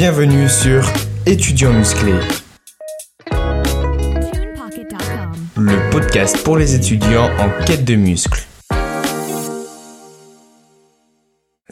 Bienvenue sur Étudiants musclés, le podcast pour les étudiants en quête de muscles.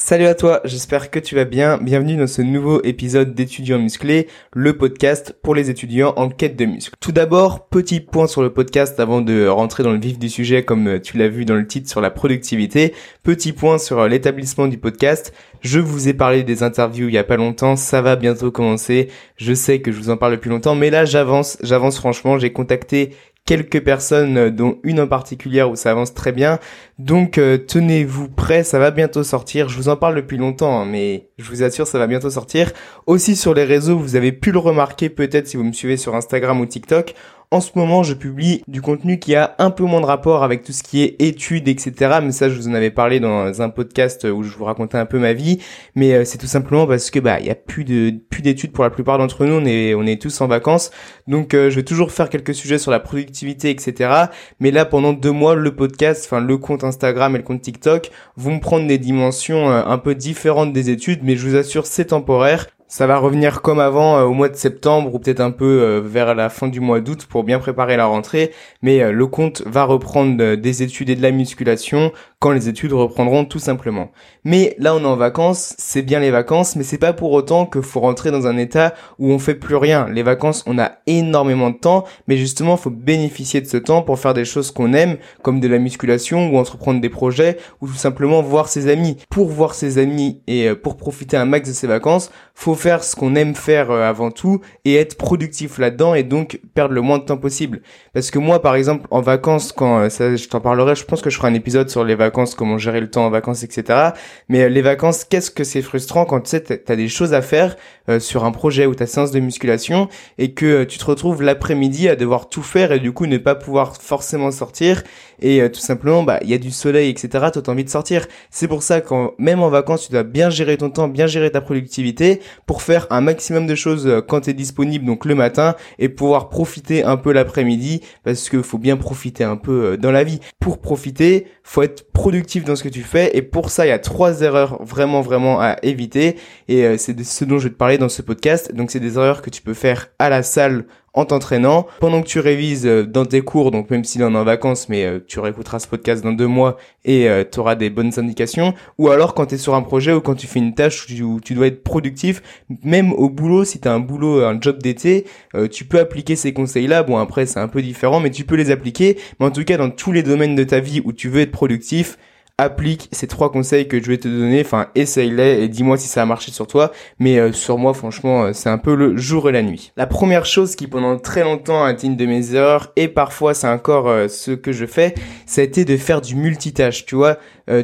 Salut à toi, j'espère que tu vas bien. Bienvenue dans ce nouveau épisode d'étudiants musclés, le podcast pour les étudiants en quête de muscles. Tout d'abord, petit point sur le podcast avant de rentrer dans le vif du sujet comme tu l'as vu dans le titre sur la productivité. Petit point sur l'établissement du podcast. Je vous ai parlé des interviews il y a pas longtemps, ça va bientôt commencer. Je sais que je vous en parle depuis longtemps, mais là j'avance, j'avance franchement. J'ai contacté quelques personnes, euh, dont une en particulier où ça avance très bien. Donc euh, tenez-vous prêts, ça va bientôt sortir. Je vous en parle depuis longtemps, hein, mais je vous assure, ça va bientôt sortir. Aussi sur les réseaux, vous avez pu le remarquer peut-être si vous me suivez sur Instagram ou TikTok. En ce moment, je publie du contenu qui a un peu moins de rapport avec tout ce qui est études, etc. Mais ça, je vous en avais parlé dans un podcast où je vous racontais un peu ma vie. Mais euh, c'est tout simplement parce que bah il y a plus de plus d'études pour la plupart d'entre nous. On est on est tous en vacances, donc euh, je vais toujours faire quelques sujets sur la productivité, etc. Mais là, pendant deux mois, le podcast, enfin le compte Instagram et le compte TikTok vont prendre des dimensions euh, un peu différentes des études. Mais je vous assure, c'est temporaire. Ça va revenir comme avant euh, au mois de septembre ou peut-être un peu euh, vers la fin du mois d'août pour bien préparer la rentrée. Mais euh, le compte va reprendre des études et de la musculation quand les études reprendront tout simplement. Mais là on est en vacances, c'est bien les vacances, mais c'est pas pour autant que faut rentrer dans un état où on fait plus rien. Les vacances, on a énormément de temps, mais justement faut bénéficier de ce temps pour faire des choses qu'on aime, comme de la musculation ou entreprendre des projets ou tout simplement voir ses amis. Pour voir ses amis et pour profiter un max de ses vacances, faut faire ce qu'on aime faire euh, avant tout et être productif là-dedans et donc perdre le moins de temps possible. Parce que moi, par exemple, en vacances, quand euh, ça, je t'en parlerai, je pense que je ferai un épisode sur les vacances, comment gérer le temps en vacances, etc. Mais euh, les vacances, qu'est-ce que c'est frustrant quand tu sais, t'as des choses à faire sur un projet ou ta séance de musculation et que tu te retrouves l'après-midi à devoir tout faire et du coup ne pas pouvoir forcément sortir et tout simplement, bah, il y a du soleil, etc. T'as envie de sortir. C'est pour ça qu'en même en vacances, tu dois bien gérer ton temps, bien gérer ta productivité pour faire un maximum de choses euh, quand tu es disponible, donc le matin, et pouvoir profiter un peu l'après-midi, parce qu'il faut bien profiter un peu euh, dans la vie. Pour profiter, faut être productif dans ce que tu fais, et pour ça, il y a trois erreurs vraiment, vraiment à éviter, et euh, c'est ce dont je vais te parler dans ce podcast. Donc c'est des erreurs que tu peux faire à la salle en t'entraînant, pendant que tu révises euh, dans tes cours, donc même si on est en vacances, mais euh, tu réécouteras ce podcast dans deux mois et euh, tu auras des bonnes indications, ou alors quand tu es sur un projet ou quand tu fais une tâche où tu, dois être productif, même au boulot, si tu as un boulot, un job d'été, tu peux appliquer ces conseils-là, bon après c'est un peu différent, mais tu peux les appliquer, mais en tout cas dans tous les domaines de ta vie où tu veux être productif, applique ces trois conseils que je vais te donner, enfin essaye-les et dis-moi si ça a marché sur toi, mais euh, sur moi franchement euh, c'est un peu le jour et la nuit. La première chose qui pendant très longtemps a été une de mes erreurs et parfois c'est encore euh, ce que je fais, ça a été de faire du multitâche, tu vois,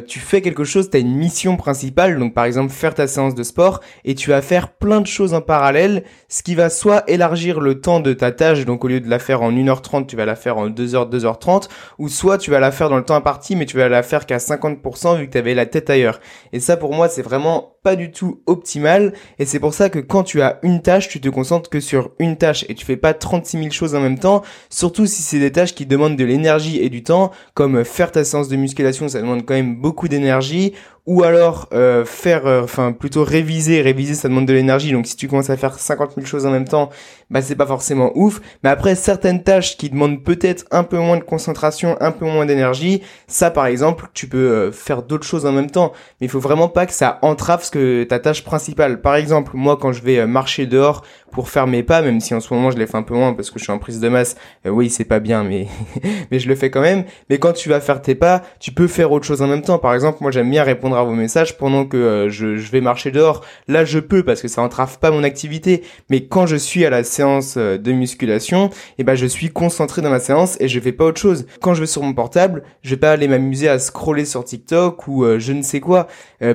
tu fais quelque chose, tu as une mission principale, donc par exemple faire ta séance de sport et tu vas faire plein de choses en parallèle, ce qui va soit élargir le temps de ta tâche, donc au lieu de la faire en 1h30, tu vas la faire en 2h, 2h30, ou soit tu vas la faire dans le temps imparti mais tu vas la faire qu'à 5 50% vu que tu avais la tête ailleurs. Et ça pour moi c'est vraiment pas du tout optimal et c'est pour ça que quand tu as une tâche, tu te concentres que sur une tâche et tu fais pas 36 000 choses en même temps, surtout si c'est des tâches qui demandent de l'énergie et du temps, comme faire ta séance de musculation, ça demande quand même beaucoup d'énergie, ou alors euh, faire, euh, enfin plutôt réviser, réviser ça demande de l'énergie, donc si tu commences à faire 50 000 choses en même temps, bah c'est pas forcément ouf, mais après certaines tâches qui demandent peut-être un peu moins de concentration, un peu moins d'énergie, ça par exemple, tu peux euh, faire d'autres choses en même temps, mais il faut vraiment pas que ça entrave ce que ta tâche principale. Par exemple, moi quand je vais marcher dehors pour faire mes pas, même si en ce moment je les fais un peu moins parce que je suis en prise de masse, oui c'est pas bien, mais mais je le fais quand même. Mais quand tu vas faire tes pas, tu peux faire autre chose en même temps. Par exemple, moi j'aime bien répondre à vos messages pendant que euh, je, vais marcher dehors. Là, je peux parce que ça entrave pas mon activité. Mais quand je suis à la séance euh, de musculation, eh ben je suis concentré dans ma séance et je fais pas autre chose. Quand je vais sur mon portable, je vais pas aller m'amuser à scroller sur TikTok ou euh, je ne sais quoi.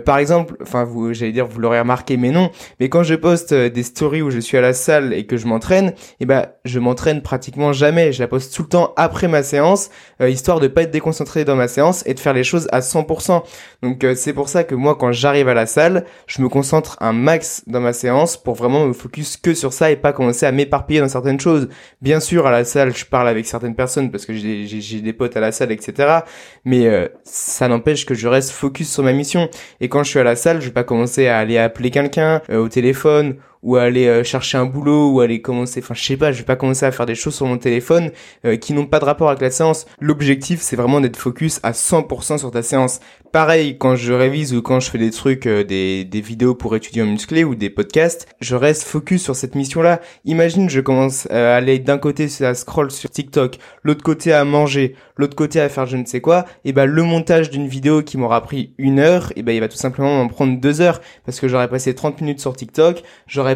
par exemple, enfin vous, j'allais dire vous l'aurez remarqué, mais non. Mais quand je poste des stories où je suis à la salle et que je m'entraîne, eh ben je m'entraîne pratiquement jamais. Je la poste tout le temps après ma séance, histoire de pas être déconcentré dans ma séance et de faire les choses à 100%. Donc c'est c'est pour ça que moi, quand j'arrive à la salle, je me concentre un max dans ma séance pour vraiment me focus que sur ça et pas commencer à m'éparpiller dans certaines choses. Bien sûr, à la salle, je parle avec certaines personnes parce que j'ai des potes à la salle, etc. Mais euh, ça n'empêche que je reste focus sur ma mission. Et quand je suis à la salle, je vais pas commencer à aller appeler quelqu'un euh, au téléphone ou aller euh, chercher un boulot ou aller commencer enfin je sais pas je vais pas commencer à faire des choses sur mon téléphone euh, qui n'ont pas de rapport avec la séance. L'objectif c'est vraiment d'être focus à 100% sur ta séance. Pareil quand je révise ou quand je fais des trucs euh, des, des vidéos pour étudier en musclé ou des podcasts je reste focus sur cette mission là imagine je commence à aller d'un côté à scroll sur TikTok l'autre côté à manger l'autre côté à faire je ne sais quoi et ben le montage d'une vidéo qui m'aura pris une heure et ben il va tout simplement m'en prendre deux heures parce que j'aurais passé 30 minutes sur TikTok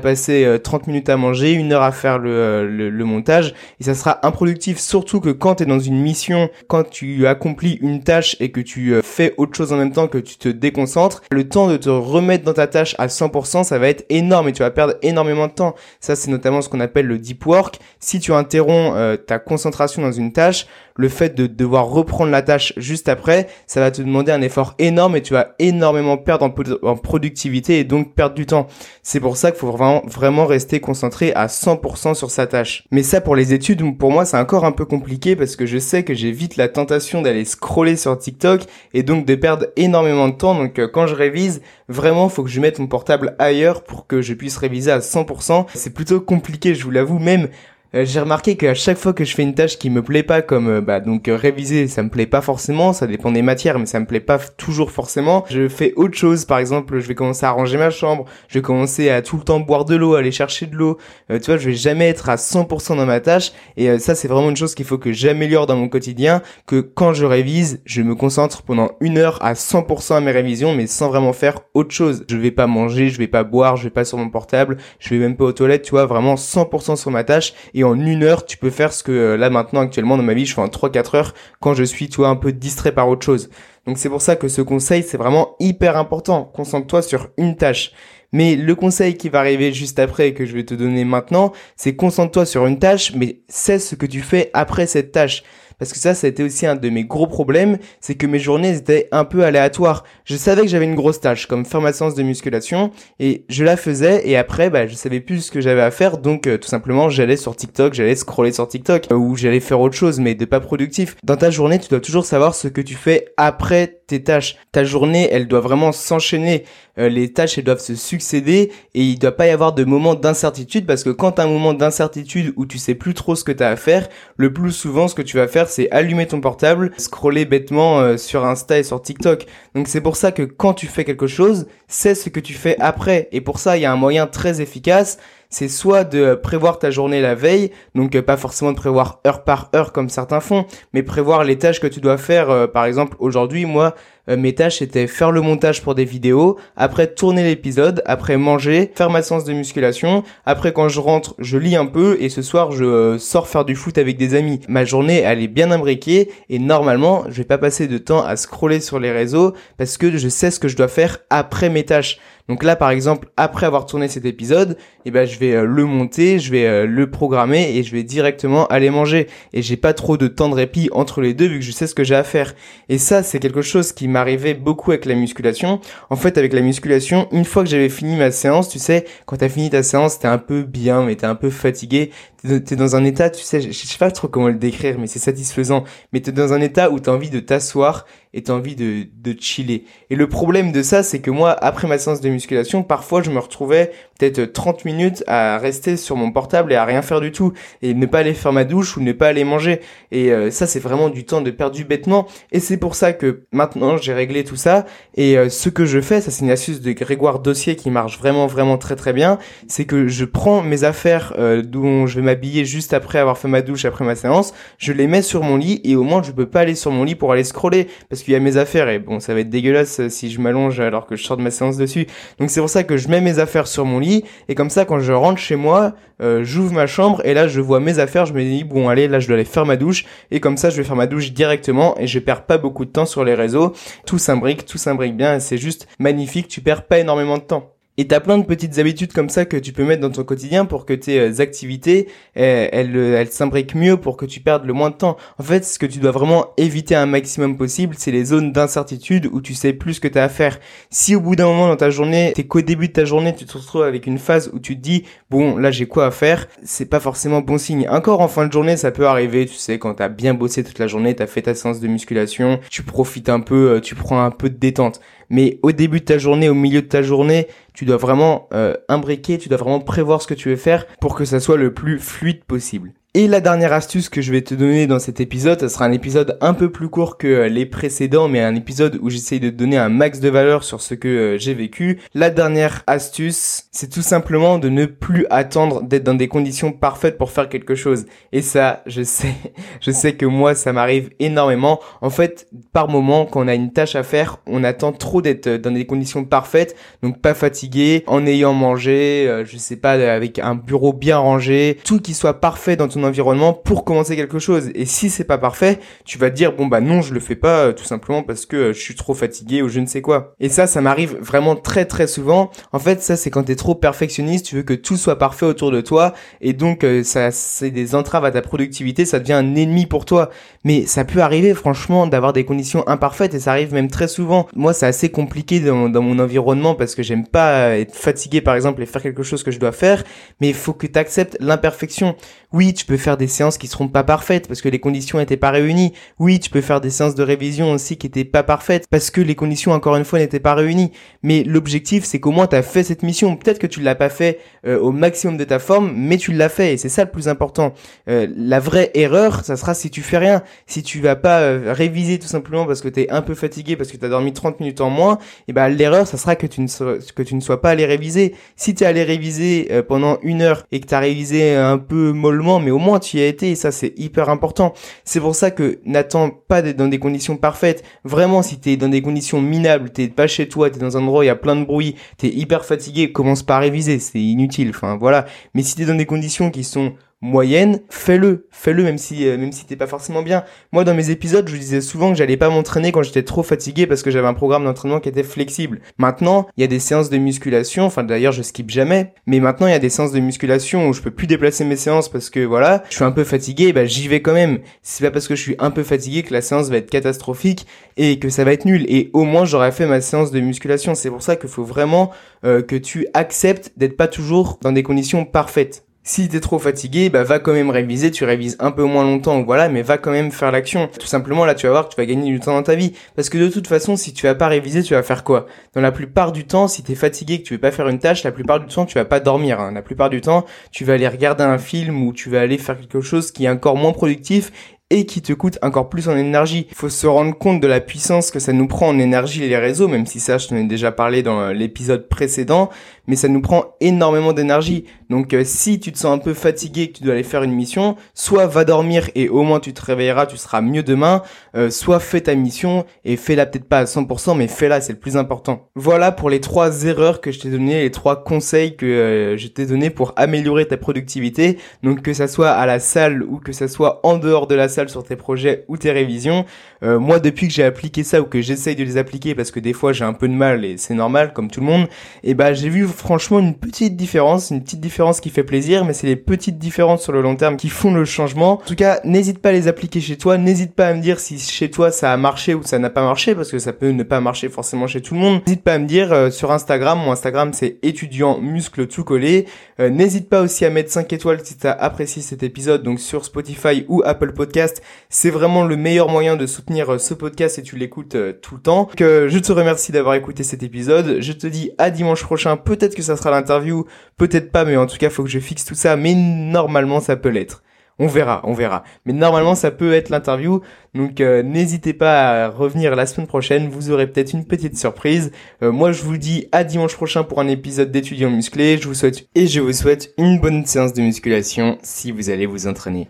passer 30 euh, minutes à manger, une heure à faire euh, le, montage, et ça sera improductif, surtout que quand tu es dans une mission, quand tu accomplis une tâche et que tu euh, fais autre chose en même temps, que tu te déconcentres, le temps de te remettre dans ta tâche à 100%, ça va être énorme et tu vas perdre énormément de temps. Ça, c'est notamment ce qu'on appelle le deep work. Si tu interromps ta concentration dans une tâche, le fait de devoir reprendre la tâche juste après, ça va te demander un effort énorme et tu vas énormément perdre en, productivité et donc perdre du temps. C'est pour ça qu'il faut vraiment, rester concentré à 100% sur sa tâche. Mais ça pour les études, pour moi c'est encore un peu compliqué parce que je sais que j'ai vite la tentation d'aller scroller sur TikTok et donc de perdre énormément de temps. Donc euh, quand je révise, vraiment faut que je mette mon portable ailleurs pour que je puisse réviser à 100%. C'est plutôt compliqué, je vous l'avoue, même euh, j'ai remarqué qu'à chaque fois que je fais une tâche qui me plaît pas, comme euh, bah donc euh, réviser, ça me plaît pas forcément, ça dépend des matières, mais ça me plaît pas toujours forcément. Je fais autre chose, par exemple, je vais commencer à ranger ma chambre, je vais commencer à tout le temps boire de l'eau, aller chercher de l'eau. tu vois, je vais jamais être à 100% dans ma tâche, et ça c'est vraiment une chose qu'il faut que j'améliore dans mon quotidien, que quand je révise, je me concentre pendant une heure à 100% à mes révisions, mais sans vraiment faire autre chose. Je vais pas manger, je vais pas boire, je vais pas sur mon portable, je vais même pas aux toilettes, tu vois, vraiment 100% sur ma tâche en une heure, tu peux faire ce que euh, là maintenant actuellement dans ma vie, je fais en 3-4 heures quand je suis, toi, un peu distrait par autre chose. Donc c'est pour ça que ce conseil, c'est vraiment hyper important. Concentre-toi sur une tâche. Mais le conseil qui va arriver juste après et que je vais te donner maintenant, c'est concentre-toi sur une tâche, mais sais ce que tu fais après cette tâche. Parce que ça, ça a été aussi un de mes gros problèmes, c'est que mes journées étaient un peu aléatoires. Je savais que j'avais une grosse tâche, comme faire ma séance de musculation, et je la faisais, et après, bah, je savais plus ce que j'avais à faire, donc euh, tout simplement, j'allais sur TikTok, j'allais scroller sur TikTok, euh, ou j'allais faire autre chose, mais de pas productif. Dans ta journée, tu dois toujours savoir ce que tu fais après tes tâches. Ta journée, elle doit vraiment s'enchaîner. Euh, les tâches, elles doivent se succéder, et il doit pas y avoir de moments d'incertitude, parce que quand t'as un moment d'incertitude où tu sais plus trop ce que t'as à faire, le plus souvent, ce que tu vas faire, c'est allumer ton portable, scroller bêtement euh, sur Insta et sur TikTok. Donc c'est pour ça que quand tu fais quelque chose, c'est ce que tu fais après. Et pour ça, il y a un moyen très efficace, c'est soit de prévoir ta journée la veille, donc euh, pas forcément de prévoir heure par heure comme certains font, mais prévoir les tâches que tu dois faire. Euh, par exemple, aujourd'hui, moi, euh, mes tâches étaient faire le montage pour des vidéos, après tourner l'épisode, après manger, faire ma séance de musculation, après quand je rentre, je lis un peu et ce soir, je sors faire du foot avec des amis. Ma journée, elle est bien imbriquée et normalement, je vais pas passer de temps à scroller sur les réseaux parce que je sais ce que je dois faire après mes tâches. Donc là, par exemple, après avoir tourné cet épisode, eh ben, je vais euh, le monter, je vais euh, le programmer et je vais directement aller manger. Et j'ai pas trop de temps de répit entre les deux vu que je sais ce que j'ai à faire. Et ça, c'est quelque chose qui m'arrivait beaucoup avec la musculation. En fait, avec la musculation, une fois que j'avais fini ma séance, tu sais, quand t'as fini ta séance, t'es un peu bien, mais t'es un peu fatigué. T'es dans un état, tu sais, je sais pas trop comment le décrire, mais c'est satisfaisant. Mais t'es dans un état où t'as envie de t'asseoir et t'as envie de, de chiller. Et le problème de ça, c'est que moi, après ma séance de musculation, parfois je me retrouvais peut-être 30 minutes à rester sur mon portable et à rien faire du tout et ne pas aller faire ma douche ou ne pas aller manger. Et euh, ça, c'est vraiment du temps de perdu bêtement. Et c'est pour ça que maintenant, j'ai réglé tout ça. Et euh, ce que je fais, ça c'est une astuce de Grégoire Dossier qui marche vraiment, vraiment très, très bien. C'est que je prends mes affaires euh, dont je vais m'habiller juste après avoir fait ma douche, après ma séance, je les mets sur mon lit et au moins je peux pas aller sur mon lit pour aller scroller parce qu'il y a mes affaires et bon, ça va être dégueulasse si je m'allonge alors que je sors de ma séance dessus. Donc c'est pour ça que je mets mes affaires sur mon lit et comme ça quand je rentre chez moi, euh, j'ouvre ma chambre et là je vois mes affaires, je me dis bon allez là je dois aller faire ma douche et comme ça je vais faire ma douche directement et je perds pas beaucoup de temps sur les réseaux. Tout s'imbrique, tout s'imbrique bien c'est juste magnifique, tu perds pas énormément de temps. Et t'as plein de petites habitudes comme ça que tu peux mettre dans ton quotidien pour que tes euh, activités, elles, s'imbriquent mieux pour que tu perdes le moins de temps. En fait, ce que tu dois vraiment éviter un maximum possible, c'est les zones d'incertitude où tu sais plus ce que t'as à faire. Si au bout d'un moment dans ta journée, t'es qu'au début de ta journée, tu te retrouves avec une phase où tu te dis, bon, là j'ai quoi à faire, c'est pas forcément bon signe. Encore en fin de journée, ça peut arriver, tu sais, quand t'as bien bossé toute la journée, t'as fait ta séance de musculation, tu profites un peu, euh, tu prends un peu de détente. Mais au début de ta journée, au milieu de ta journée, tu dois vraiment euh, imbriquer, tu dois vraiment prévoir ce que tu veux faire pour que ça soit le plus fluide possible. Et la dernière astuce que je vais te donner dans cet épisode, ce sera un épisode un peu plus court que les précédents, mais un épisode où j'essaye de donner un max de valeur sur ce que euh, j'ai vécu. La dernière astuce, c'est tout simplement de ne plus attendre d'être dans des conditions parfaites pour faire quelque chose. Et ça, je sais, je sais que moi, ça m'arrive énormément. En fait, par moment, quand on a une tâche à faire, on attend trop d'être dans des conditions parfaites, donc pas fatigué, en ayant mangé, euh, je sais pas, avec un bureau bien rangé, tout qui soit parfait dans ton environnement pour commencer quelque chose. Et si c'est pas parfait, tu vas dire bon bah non, je le fais pas euh, tout simplement parce que euh, je suis trop fatigué ou je ne sais quoi. Et ça, ça m'arrive vraiment très très souvent. En fait, ça c'est quand t'es trop perfectionniste, tu veux que tout soit parfait autour de toi et donc euh, ça c'est des entraves à ta productivité, ça devient un ennemi pour toi. Mais ça peut arriver franchement d'avoir des conditions imparfaites et ça arrive même très souvent. Moi, c'est assez compliqué dans, dans mon environnement parce que j'aime pas être fatigué par exemple et faire quelque chose que je dois faire, mais il faut que tu acceptes l'imperfection. Oui, tu peux faire des séances qui seront pas parfaites parce que les conditions n'étaient pas réunies. Oui, tu peux faire des séances de révision aussi qui étaient pas parfaites parce que les conditions encore une fois n'étaient pas réunies. Mais l'objectif c'est qu'au moins tu as fait cette mission. Peut-être que tu l'as pas fait euh, au maximum de ta forme, mais tu l'as fait et c'est ça le plus important. Euh, la vraie erreur, ça sera si tu fais rien, si tu vas pas euh, réviser tout simplement parce que tu es un peu fatigué parce que tu as dormi 30 minutes en moins, et ben l'erreur ça sera que tu ne sois, que tu ne sois pas allé réviser. Si tu es allé réviser pendant une heure et que tu as révisé un peu mollement, mais au moins tu y as été et ça c'est hyper important. C'est pour ça que n'attends pas d'être dans des conditions parfaites. Vraiment, si t'es dans des conditions minables, t'es pas chez toi, t'es dans un endroit où il y a plein de bruit, t'es hyper fatigué, commence pas à réviser, c'est inutile. Enfin voilà. Mais si t'es dans des conditions qui sont moyenne, fais-le, fais-le même si euh, même si t'es pas forcément bien. Moi dans mes épisodes, je disais souvent que j'allais pas m'entraîner quand j'étais trop fatigué parce que j'avais un programme d'entraînement qui était flexible. Maintenant, il y a des séances de musculation, enfin d'ailleurs je skip jamais, mais maintenant il y a des séances de musculation où je peux plus déplacer mes séances parce que voilà, je suis un peu fatigué, bah j'y vais quand même. C'est pas parce que je suis un peu fatigué que la séance va être catastrophique et que ça va être nul et au moins j'aurais fait ma séance de musculation. C'est pour ça qu'il faut vraiment euh, que tu acceptes d'être pas toujours dans des conditions parfaites. Si t'es trop fatigué, bah va quand même réviser, tu révises un peu moins longtemps, voilà, mais va quand même faire l'action. Tout simplement, là, tu vas voir que tu vas gagner du temps dans ta vie. Parce que de toute façon, si tu vas pas réviser, tu vas faire quoi? Dans la plupart du temps, si t'es fatigué, que tu veux pas faire une tâche, la plupart du temps, tu vas pas dormir. Hein. La plupart du temps, tu vas aller regarder un film ou tu vas aller faire quelque chose qui est encore moins productif et qui te coûte encore plus en énergie. Il faut se rendre compte de la puissance que ça nous prend en énergie les réseaux, même si ça je t'en ai déjà parlé dans l'épisode précédent, mais ça nous prend énormément d'énergie. Donc euh, si tu te sens un peu fatigué que tu dois aller faire une mission, soit va dormir et au moins tu te réveilleras, tu seras mieux demain, euh, soit fais ta mission et fais-la peut-être pas à 100%, mais fais-la, c'est le plus important. Voilà pour les trois erreurs que je t'ai donné, les trois conseils que euh, je t'ai donné pour améliorer ta productivité. Donc que ça soit à la salle ou que ça soit en dehors de la salle sur tes projets ou tes révisions. moi depuis que j'ai appliqué ça ou que j'essaye de les appliquer parce que des fois j'ai un peu de mal et c'est normal comme tout le monde, et eh ben j'ai vu franchement une petite différence, une petite différence qui fait plaisir, mais c'est les petites différences sur le long terme qui font le changement. En tout cas, n'hésite pas à les appliquer chez toi, n'hésite pas à me dire si chez toi ça a marché ou ça n'a pas marché, parce que ça peut ne pas marcher forcément chez tout le monde. N'hésite pas à me dire euh, sur Instagram, mon Instagram c'est étudiant muscle tout collé. Euh, n'hésite pas aussi à mettre 5 étoiles si tu as apprécié cet épisode, donc sur Spotify ou Apple Podcast. C'est vraiment le meilleur moyen de soutenir euh, ce podcast et tu l'écoutes tout le temps. Que je te remercie d'avoir écouté cet épisode. Je te dis à dimanche prochain, peut-être que ça sera l'interview, peut-être pas, mais en tout cas, faut que je fixe tout ça, mais normalement, ça peut l'être. On verra, on verra. Mais normalement, ça peut être l'interview. Donc, euh, n'hésitez pas à revenir la semaine prochaine. Vous aurez peut-être une petite surprise. Euh, moi, je vous dis à dimanche prochain pour un épisode d'étudiants musclés. Je vous souhaite et je vous souhaite une bonne séance de musculation si vous allez vous entraîner.